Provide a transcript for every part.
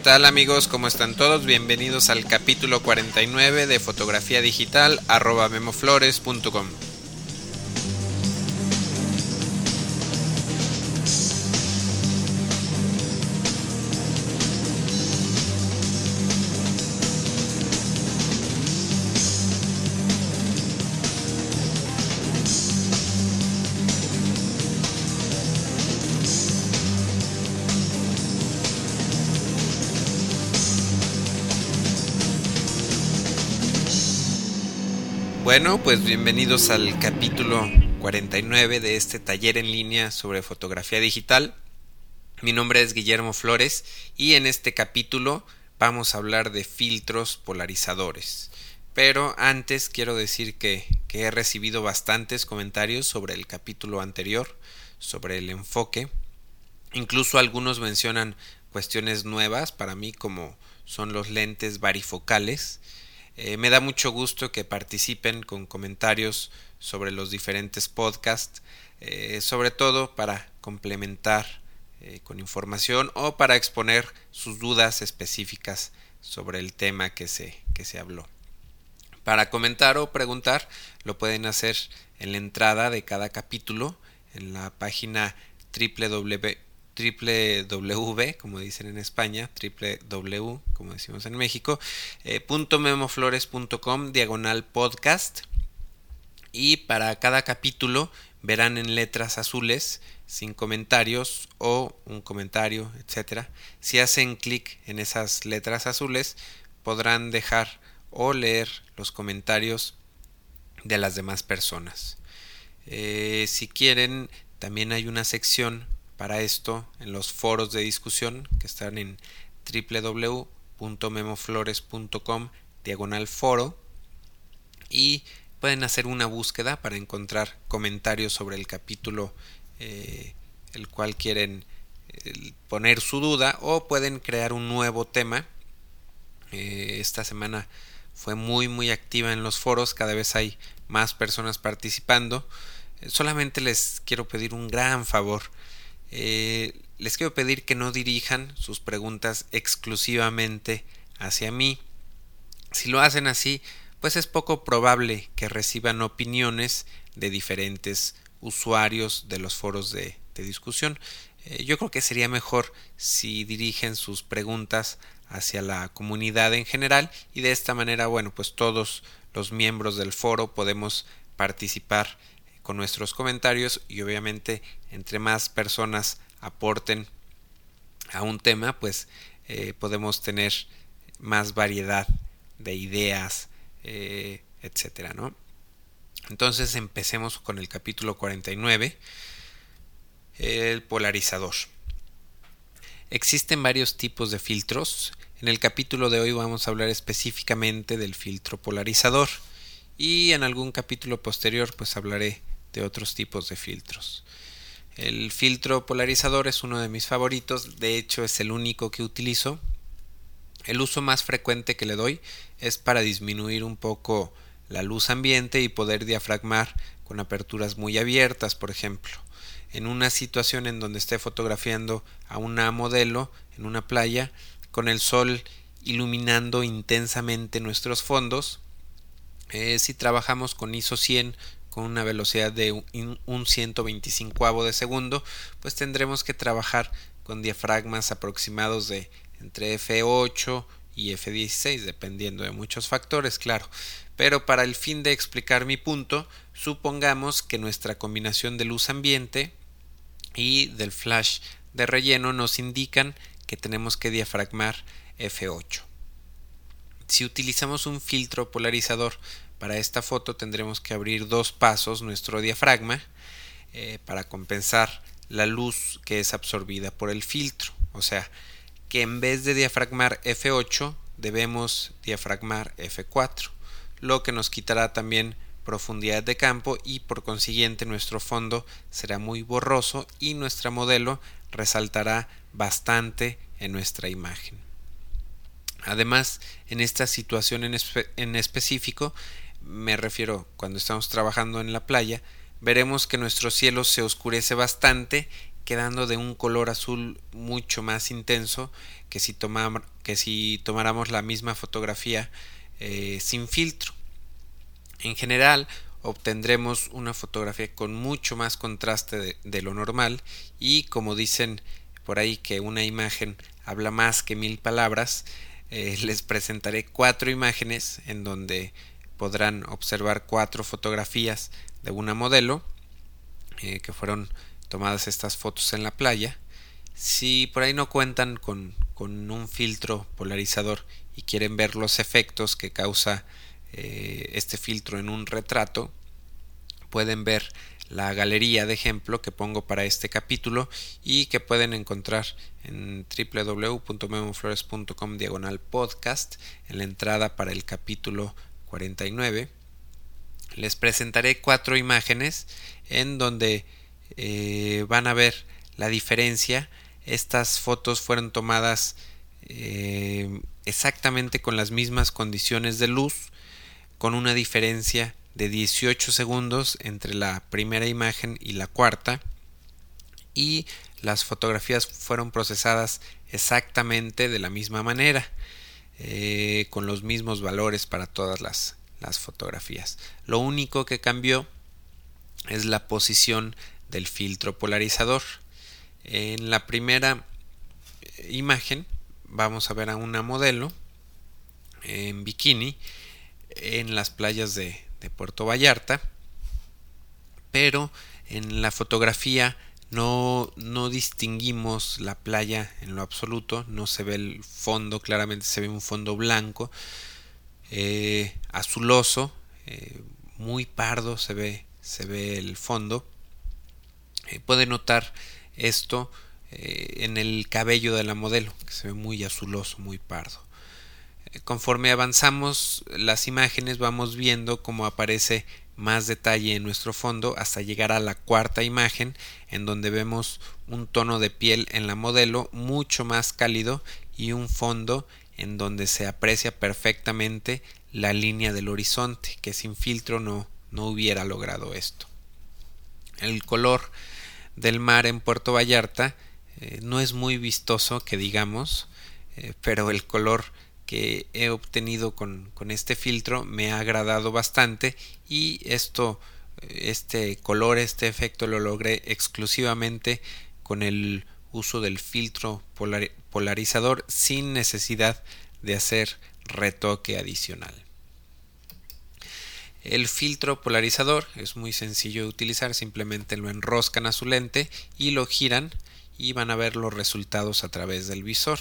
tal amigos? ¿Cómo están todos? Bienvenidos al capítulo 49 de fotografía digital arroba memoflores.com. Bueno, pues bienvenidos al capítulo 49 de este taller en línea sobre fotografía digital. Mi nombre es Guillermo Flores y en este capítulo vamos a hablar de filtros polarizadores. Pero antes quiero decir que, he recibido bastantes comentarios sobre el capítulo anterior, sobre el enfoque. Incluso algunos mencionan cuestiones nuevas para mí como son los lentes varifocales eh, me da mucho gusto que participen con comentarios sobre los diferentes podcasts, eh, sobre todo para complementar eh, con información o para exponer sus dudas específicas sobre el tema que se, que se habló. Para comentar o preguntar lo pueden hacer en la entrada de cada capítulo en la página www www, como dicen en España, www, como decimos en México, eh, memoflores.com, diagonal podcast. Y para cada capítulo verán en letras azules, sin comentarios o un comentario, etcétera. Si hacen clic en esas letras azules, podrán dejar o leer los comentarios de las demás personas. Eh, si quieren, también hay una sección para esto en los foros de discusión que están en www.memoflores.com diagonal foro y pueden hacer una búsqueda para encontrar comentarios sobre el capítulo eh, el cual quieren eh, poner su duda o pueden crear un nuevo tema. Eh, esta semana fue muy muy activa en los foros cada vez hay más personas participando. Solamente les quiero pedir un gran favor eh, les quiero pedir que no dirijan sus preguntas exclusivamente hacia mí. Si lo hacen así, pues es poco probable que reciban opiniones de diferentes usuarios de los foros de, discusión. Eh, yo creo que sería mejor si dirigen sus preguntas hacia la comunidad en general y de esta manera, bueno, pues todos los miembros del foro podemos participar nuestros comentarios y obviamente entre más personas aporten a un tema pues eh, podemos tener más variedad de ideas eh, etcétera no entonces empecemos con el capítulo 49 el polarizador. Existen varios tipos de filtros. En el capítulo de hoy vamos a hablar específicamente del filtro polarizador y en algún capítulo posterior pues hablaré de otros tipos de filtros. El filtro polarizador es uno de mis favoritos, de hecho es el único que utilizo. El uso más frecuente que le doy es para disminuir un poco la luz ambiente y poder diafragmar con aperturas muy abiertas, por ejemplo. En una situación en donde esté fotografiando a una modelo en una playa, con el sol iluminando intensamente nuestros fondos, eh, si trabajamos con ISO 100 con una velocidad de un 125 de segundo, pues tendremos que trabajar con diafragmas aproximados de entre F8 y F16, dependiendo de muchos factores, claro. Pero para el fin de explicar mi punto, supongamos que nuestra combinación de luz ambiente y del flash de relleno nos indican que tenemos que diafragmar F8. Si utilizamos un filtro polarizador para esta foto tendremos que abrir dos pasos nuestro diafragma eh, para compensar la luz que es absorbida por el filtro. O sea, que en vez de diafragmar F8 debemos diafragmar F4, lo que nos quitará también profundidad de campo y por consiguiente nuestro fondo será muy borroso y nuestra modelo resaltará bastante en nuestra imagen. Además, en esta situación en, en específico, me refiero cuando estamos trabajando en la playa, veremos que nuestro cielo se oscurece bastante quedando de un color azul mucho más intenso que si, tomáramos la misma fotografía eh, sin filtro. En general, obtendremos una fotografía con mucho más contraste de, lo normal y como dicen por ahí que una imagen habla más que mil palabras, eh, les presentaré cuatro imágenes en donde podrán observar cuatro fotografías de una modelo eh, que fueron tomadas estas fotos en la playa. Si por ahí no cuentan con, con un filtro polarizador y quieren ver los efectos que causa eh, este filtro en un retrato, pueden ver la galería de ejemplo que pongo para este capítulo y que pueden encontrar en www.memoflores.com diagonal podcast en la entrada para el capítulo 49 les presentaré cuatro imágenes en donde eh, van a ver la diferencia. Estas fotos fueron tomadas eh, exactamente con las mismas condiciones de luz con una diferencia de 18 segundos entre la primera imagen y la cuarta y las fotografías fueron procesadas exactamente de la misma manera eh, con los mismos valores para todas las, las fotografías. Lo único que cambió es la posición del filtro polarizador. En la primera imagen vamos a ver a una modelo en bikini en las playas de Puerto Vallarta, pero en la fotografía no, no distinguimos la playa en lo absoluto, no se ve el fondo, claramente se ve un fondo blanco, eh, azuloso, eh, muy pardo se ve, se ve el fondo. Eh, puede notar esto en el cabello de la modelo, que se ve muy azuloso, muy pardo conforme avanzamos las imágenes vamos viendo cómo aparece más detalle en nuestro fondo hasta llegar a la cuarta imagen en donde vemos un tono de piel en la modelo mucho más cálido y un fondo en donde se aprecia perfectamente la línea del horizonte que sin filtro no, no hubiera logrado esto. El color del mar en Puerto Vallarta eh, no es muy vistoso que digamos, eh, pero el color que he obtenido con, este filtro me ha agradado bastante y esto este color este efecto lo logré exclusivamente con el uso del filtro polarizador sin necesidad de hacer retoque adicional. El filtro polarizador es muy sencillo de utilizar simplemente lo enroscan a su lente y lo giran y van a ver los resultados a través del visor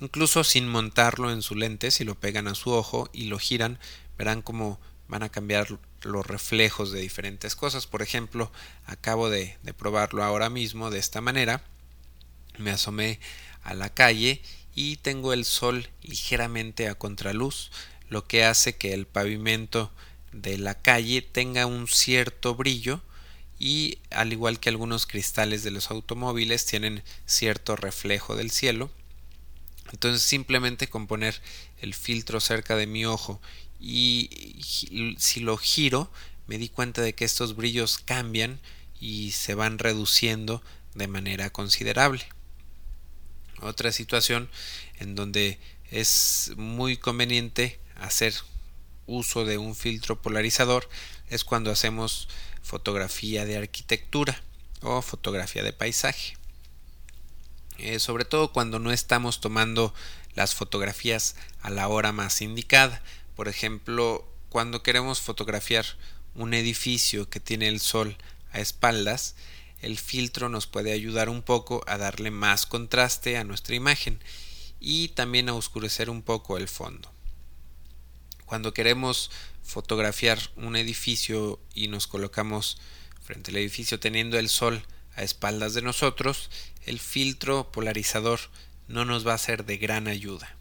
Incluso sin montarlo en su lente, si lo pegan a su ojo y lo giran, verán cómo van a cambiar los reflejos de diferentes cosas. Por ejemplo, acabo de, probarlo ahora mismo de esta manera. Me asomé a la calle y tengo el sol ligeramente a contraluz, lo que hace que el pavimento de la calle tenga un cierto brillo y al igual que algunos cristales de los automóviles tienen cierto reflejo del cielo entonces simplemente con poner el filtro cerca de mi ojo y si lo giro me di cuenta de que estos brillos cambian y se van reduciendo de manera considerable. Otra situación en donde es muy conveniente hacer uso de un filtro polarizador es cuando hacemos fotografía de arquitectura o fotografía de paisaje. Eh, sobre todo cuando no estamos tomando las fotografías a la hora más indicada. Por ejemplo, cuando queremos fotografiar un edificio que tiene el sol a espaldas, el filtro nos puede ayudar un poco a darle más contraste a nuestra imagen y también a oscurecer un poco el fondo. Cuando queremos fotografiar un edificio y nos colocamos frente al edificio teniendo el sol a espaldas de nosotros, el filtro polarizador no nos va a ser de gran ayuda.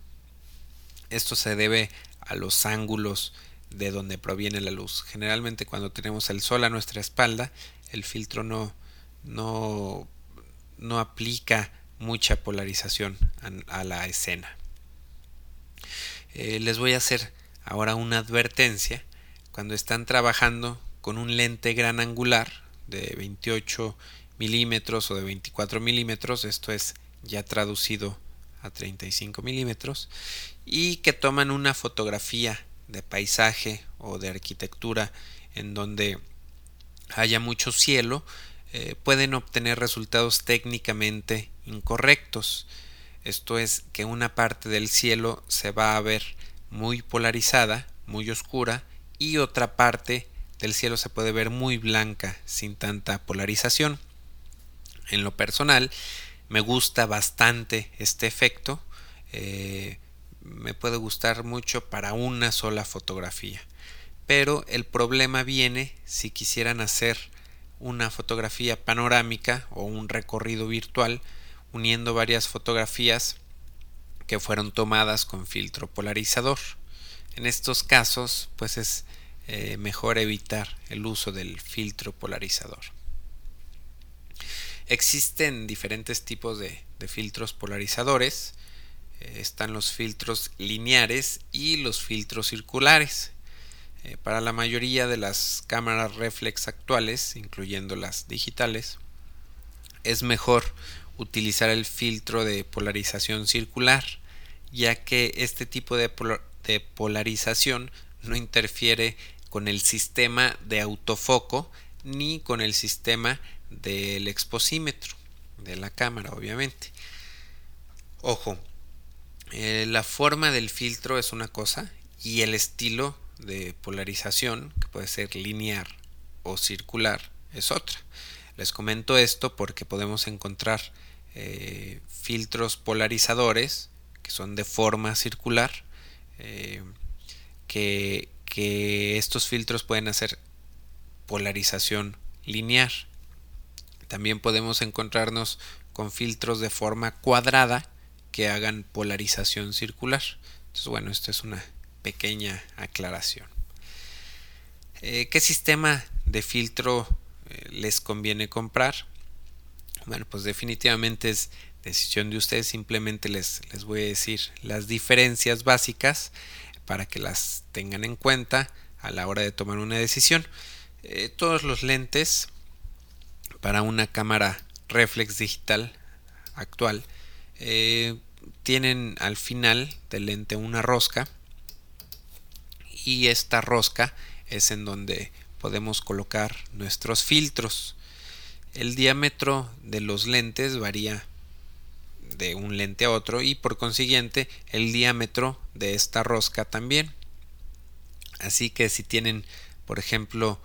Esto se debe a los ángulos de donde proviene la luz. Generalmente cuando tenemos el sol a nuestra espalda, el filtro no, no, no aplica mucha polarización a, la escena. Eh, les voy a hacer ahora una advertencia. Cuando están trabajando con un lente gran angular de 28 milímetros o de 24 milímetros, esto es ya traducido a 35 milímetros, y que toman una fotografía de paisaje o de arquitectura en donde haya mucho cielo, eh, pueden obtener resultados técnicamente incorrectos. Esto es que una parte del cielo se va a ver muy polarizada, muy oscura, y otra parte del cielo se puede ver muy blanca, sin tanta polarización. En lo personal, me gusta bastante este efecto. Eh, me puede gustar mucho para una sola fotografía. Pero el problema viene si quisieran hacer una fotografía panorámica o un recorrido virtual uniendo varias fotografías que fueron tomadas con filtro polarizador. En estos casos, pues es eh, mejor evitar el uso del filtro polarizador. Existen diferentes tipos de, filtros polarizadores. Eh, están los filtros lineares y los filtros circulares. Eh, para la mayoría de las cámaras reflex actuales, incluyendo las digitales, es mejor utilizar el filtro de polarización circular, ya que este tipo de, de polarización no interfiere con el sistema de autofoco ni con el sistema del exposímetro de la cámara, obviamente. Ojo, eh, la forma del filtro es una cosa y el estilo de polarización, que puede ser lineal o circular, es otra. Les comento esto porque podemos encontrar eh, filtros polarizadores que son de forma circular, eh, que, que estos filtros pueden hacer polarización lineal. También podemos encontrarnos con filtros de forma cuadrada que hagan polarización circular. Entonces, bueno, esto es una pequeña aclaración. Eh, ¿Qué sistema de filtro eh, les conviene comprar? Bueno, pues definitivamente es decisión de ustedes. Simplemente les, les voy a decir las diferencias básicas para que las tengan en cuenta a la hora de tomar una decisión. Eh, todos los lentes para una cámara reflex digital actual tienen al final del lente una rosca y esta rosca es en donde podemos colocar nuestros filtros. El diámetro de los lentes varía de un lente a otro y por consiguiente el diámetro de esta rosca también. Así que si tienen, por ejemplo,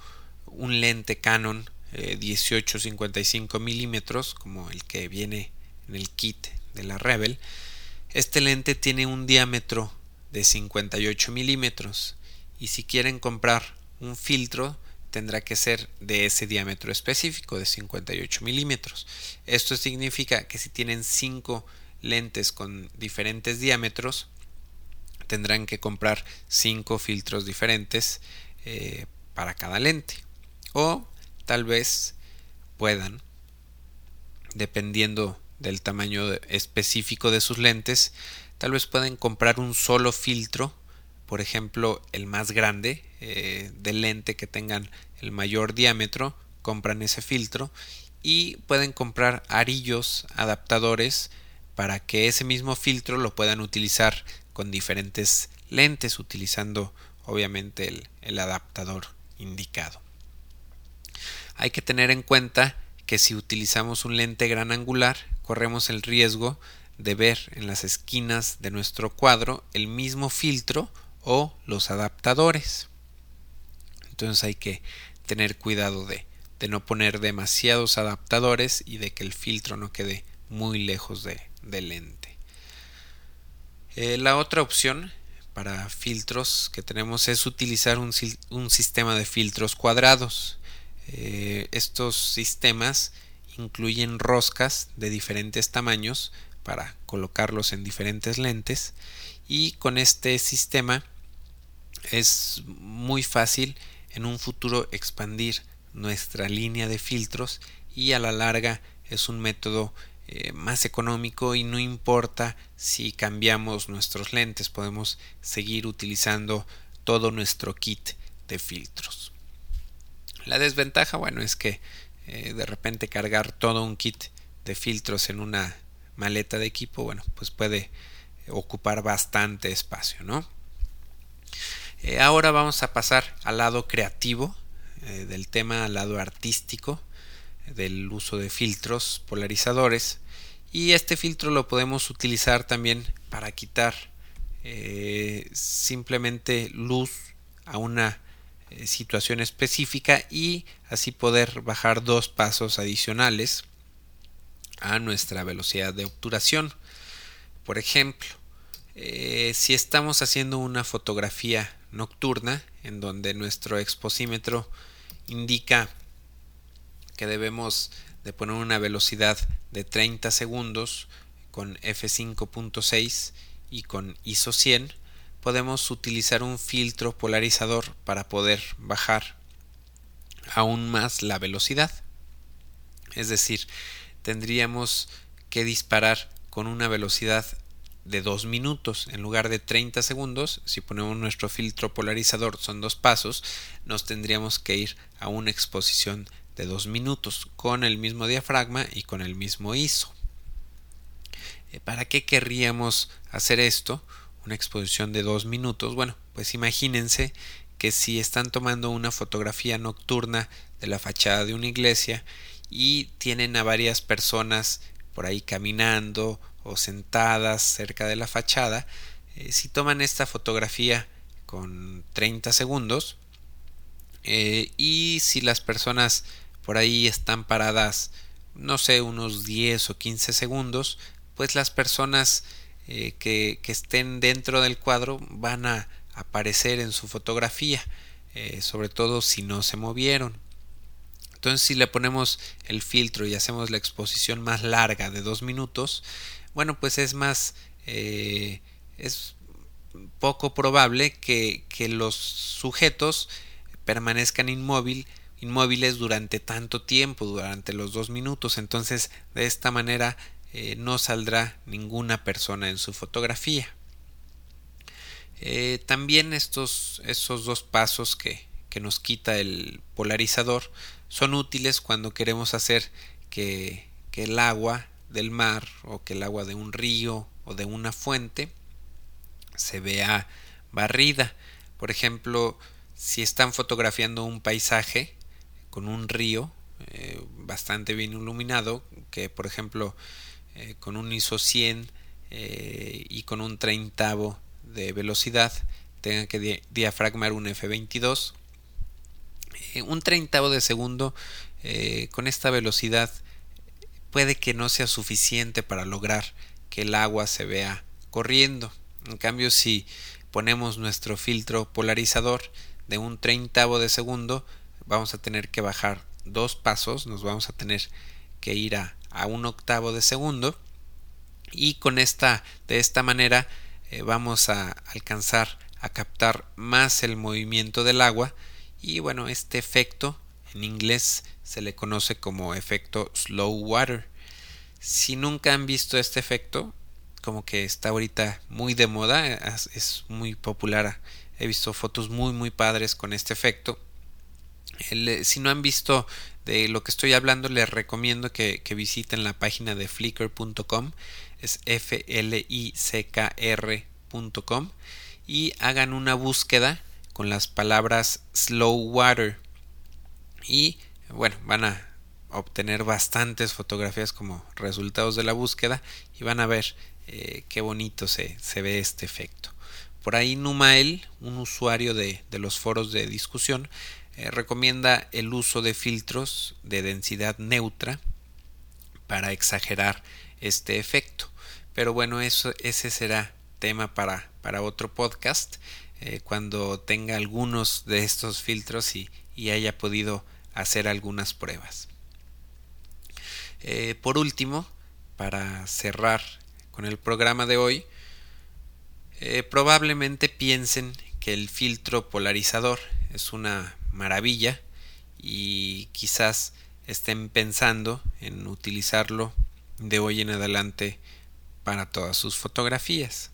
un lente Canon eh, 18-55 milímetros, como el que viene en el kit de la Rebel, este lente tiene un diámetro de 58 milímetros y si quieren comprar un filtro tendrá que ser de ese diámetro específico de 58 milímetros. Esto significa que si tienen 5 lentes con diferentes diámetros, tendrán que comprar 5 filtros diferentes eh, para cada lente. O tal vez puedan, dependiendo del tamaño específico de sus lentes, tal vez pueden comprar un solo filtro por ejemplo, el más grande eh, del lente que tengan el mayor diámetro, compran ese filtro y pueden comprar arillos adaptadores para que ese mismo filtro lo puedan utilizar con diferentes lentes utilizando obviamente el, el adaptador indicado. Hay que tener en cuenta que si utilizamos un lente gran angular corremos el riesgo de ver en las esquinas de nuestro cuadro el mismo filtro o los adaptadores. Entonces hay que tener cuidado de, de no poner demasiados adaptadores y de que el filtro no quede muy lejos de, del lente. Eh, la otra opción para filtros que tenemos es utilizar un, un sistema de filtros cuadrados. Eh, estos sistemas incluyen roscas de diferentes tamaños para colocarlos en diferentes lentes y con este sistema es muy fácil en un futuro expandir nuestra línea de filtros y a la larga es un método eh, más económico y no importa si cambiamos nuestros lentes podemos seguir utilizando todo nuestro kit de filtros la desventaja bueno es que eh, de repente cargar todo un kit de filtros en una maleta de equipo, bueno, pues puede ocupar bastante espacio, ¿no? Eh, ahora vamos a pasar al lado creativo eh, del tema, al lado artístico del uso de filtros polarizadores y este filtro lo podemos utilizar también para quitar simplemente luz a una situación específica y así poder bajar dos pasos adicionales a nuestra velocidad de obturación. Por ejemplo, eh, si estamos haciendo una fotografía nocturna en donde nuestro exposímetro indica que debemos de poner una velocidad de 30 segundos con f5.6 y con ISO 100 podemos utilizar un filtro polarizador para poder bajar aún más la velocidad es decir tendríamos que disparar con una velocidad de 2 minutos en lugar de 30 segundos, si ponemos nuestro filtro polarizador son dos pasos, nos tendríamos que ir a una exposición de 2 minutos con el mismo diafragma y con el mismo ISO. Eh, ¿Para qué querríamos hacer esto? Una exposición de 2 minutos. Bueno, pues imagínense que si están tomando una fotografía nocturna de la fachada de una iglesia y tienen a varias personas por ahí caminando o sentadas cerca de la fachada, eh, si toman esta fotografía con 30 segundos eh, y si las personas por ahí están paradas no sé unos 10 o 15 segundos pues las personas eh, que, que, estén dentro del cuadro van a aparecer en su fotografía sobre todo si no se movieron entonces si le ponemos el filtro y hacemos la exposición más larga de dos minutos bueno, pues es más, eh, es poco probable que, los sujetos permanezcan inmóvil, inmóviles durante tanto tiempo, durante los dos minutos. Entonces, de esta manera eh, no saldrá ninguna persona en su fotografía. Eh, también estos, esos dos pasos que, que nos quita el polarizador son útiles cuando queremos hacer que, que el agua del mar o que el agua de un río o de una fuente se vea barrida. Por ejemplo, si están fotografiando un paisaje con un río eh, bastante bien iluminado, que por ejemplo eh, con un ISO 100 eh, y con un treintavo de velocidad tengan que diafragmar un F22, un treintavo de segundo con esta velocidad puede que no sea suficiente para lograr que el agua se vea corriendo. En cambio, si ponemos nuestro filtro polarizador de un treintavo de segundo, vamos a tener que bajar dos pasos, nos vamos a tener que ir a, un octavo de segundo y con esta de esta manera eh, vamos a alcanzar a captar más el movimiento del agua y bueno este efecto en inglés se le conoce como efecto slow water. Si nunca han visto este efecto, como que está ahorita muy de moda, es muy popular. He visto fotos muy muy padres con este efecto. Eh, si no han visto de lo que estoy hablando, les recomiendo que, visiten la página de flickr.com, es f l i c k r.com y hagan una búsqueda con las palabras slow water y bueno, van a obtener bastantes fotografías como resultados de la búsqueda y van a ver eh, qué bonito se, se, ve este efecto. Por ahí Numael, un usuario de, de los foros de discusión, eh, recomienda el uso de filtros de densidad neutra para exagerar este efecto. Pero bueno, eso, ese será tema para, para otro podcast eh, cuando tenga algunos de estos filtros y, y haya podido hacer algunas pruebas. Eh, por último, para cerrar con el programa de hoy, probablemente piensen que el filtro polarizador es una maravilla y quizás estén pensando en utilizarlo de hoy en adelante para todas sus fotografías.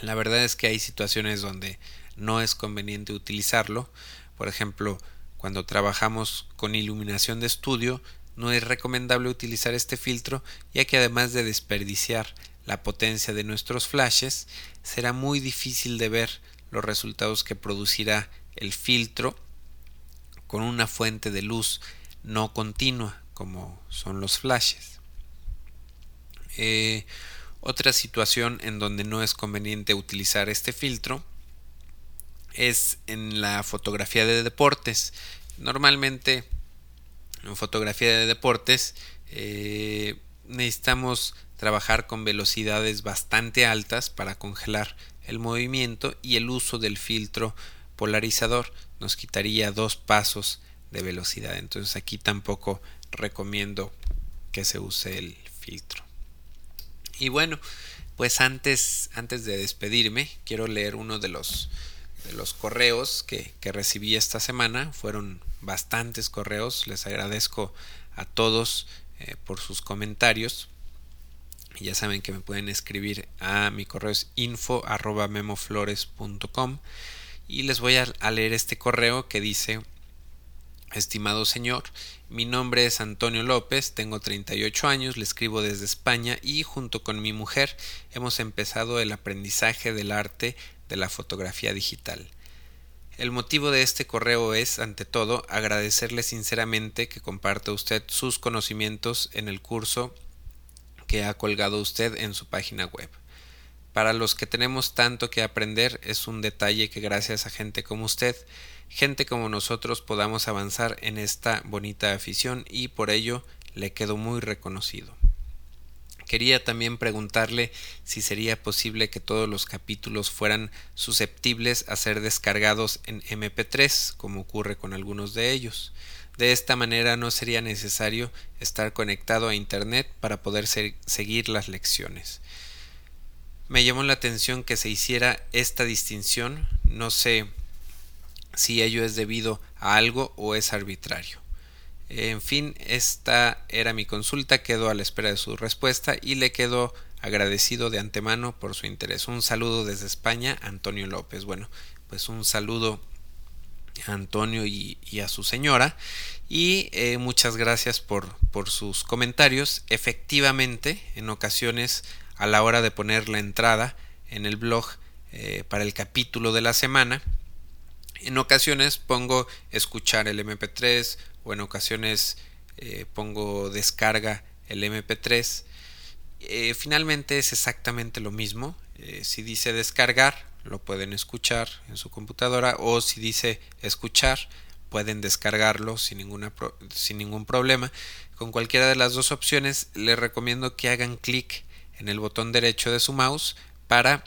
La verdad es que hay situaciones donde no es conveniente utilizarlo, por ejemplo, cuando trabajamos con iluminación de estudio no es recomendable utilizar este filtro ya que además de desperdiciar la potencia de nuestros flashes será muy difícil de ver los resultados que producirá el filtro con una fuente de luz no continua como son los flashes. Eh, otra situación en donde no es conveniente utilizar este filtro es en la fotografía de deportes. Normalmente en fotografía de deportes eh, necesitamos trabajar con velocidades bastante altas para congelar el movimiento y el uso del filtro polarizador nos quitaría dos pasos de velocidad. Entonces aquí tampoco recomiendo que se use el filtro. Y bueno, pues antes, antes de despedirme, quiero leer uno de los, de los correos que, que recibí esta semana. Fueron bastantes correos. Les agradezco a todos eh, por sus comentarios. Ya saben que me pueden escribir a mi correo es info memoflores.com y les voy a leer este correo que dice Estimado señor, mi nombre es Antonio López, tengo 38 años, le escribo desde España y junto con mi mujer hemos empezado el aprendizaje del arte de la fotografía digital. El motivo de este correo es, ante todo, agradecerle sinceramente que comparta usted sus conocimientos en el curso que ha colgado usted en su página web. Para los que tenemos tanto que aprender, es un detalle que gracias a gente como usted gente como nosotros podamos avanzar en esta bonita afición y por ello le quedo muy reconocido. Quería también preguntarle si sería posible que todos los capítulos fueran susceptibles a ser descargados en MP3, como ocurre con algunos de ellos. De esta manera no sería necesario estar conectado a Internet para poder seguir las lecciones. Me llamó la atención que se hiciera esta distinción, no sé si ello es debido a algo o es arbitrario. En fin, esta era mi consulta, quedo a la espera de su respuesta y le quedo agradecido de antemano por su interés. Un saludo desde España, Antonio López. Bueno, pues un saludo a Antonio y, a su señora y eh, muchas gracias por, por sus comentarios. Efectivamente, en ocasiones a la hora de poner la entrada en el blog eh, para el capítulo de la semana, en ocasiones pongo escuchar el MP3 o en ocasiones eh, pongo descarga el MP3. Eh, finalmente es exactamente lo mismo. Si dice descargar, lo pueden escuchar en su computadora o si dice escuchar, pueden descargarlo sin, ninguna sin ningún problema. Con cualquiera de las dos opciones les recomiendo que hagan clic en el botón derecho de su mouse para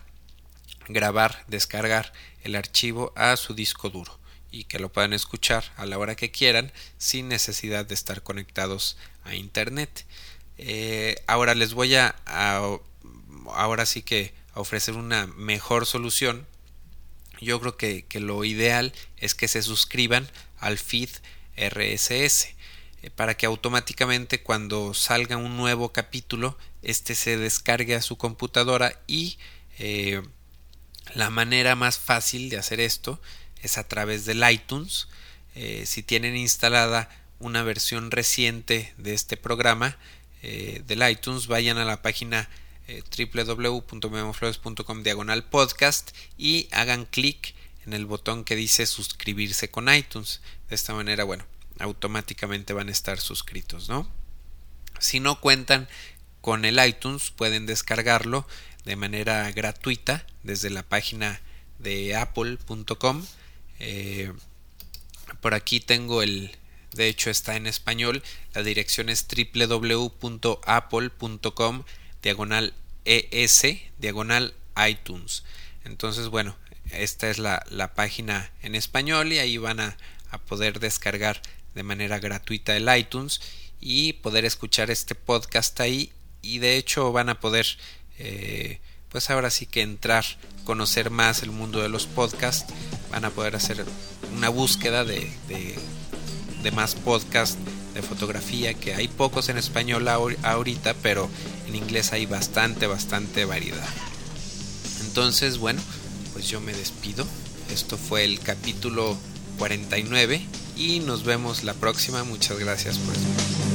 grabar, descargar el archivo a su disco duro y que lo puedan escuchar a la hora que quieran sin necesidad de estar conectados a internet. Eh, ahora les voy a, ahora sí que a ofrecer una mejor solución. Yo creo que, lo ideal es que se suscriban al feed RSS para que automáticamente cuando salga un nuevo capítulo este se descargue a su computadora y eh, la manera más fácil de hacer esto es a través del iTunes. Eh, si tienen instalada una versión reciente de este programa eh, del iTunes, vayan a la página eh, www.memoflores.com diagonal podcast y hagan clic en el botón que dice suscribirse con iTunes. De esta manera, bueno, automáticamente van a estar suscritos, ¿no? Si no cuentan con el iTunes, pueden descargarlo de manera gratuita desde la página de apple.com. Eh, por aquí tengo el, de hecho está en español, la dirección es www.apple.com diagonal es diagonal iTunes. Entonces, bueno, esta es la, la, página en español y ahí van a, a poder descargar de manera gratuita el iTunes y poder escuchar este podcast ahí y de hecho van a poder eh, pues ahora sí que entrar, conocer más el mundo de los podcasts, van a poder hacer una búsqueda de, de, más podcasts de fotografía, que hay pocos en español ahorita, pero en inglés hay bastante, bastante variedad. Entonces, bueno, pues yo me despido. Esto fue el capítulo 49 y nos vemos la próxima. Muchas gracias por.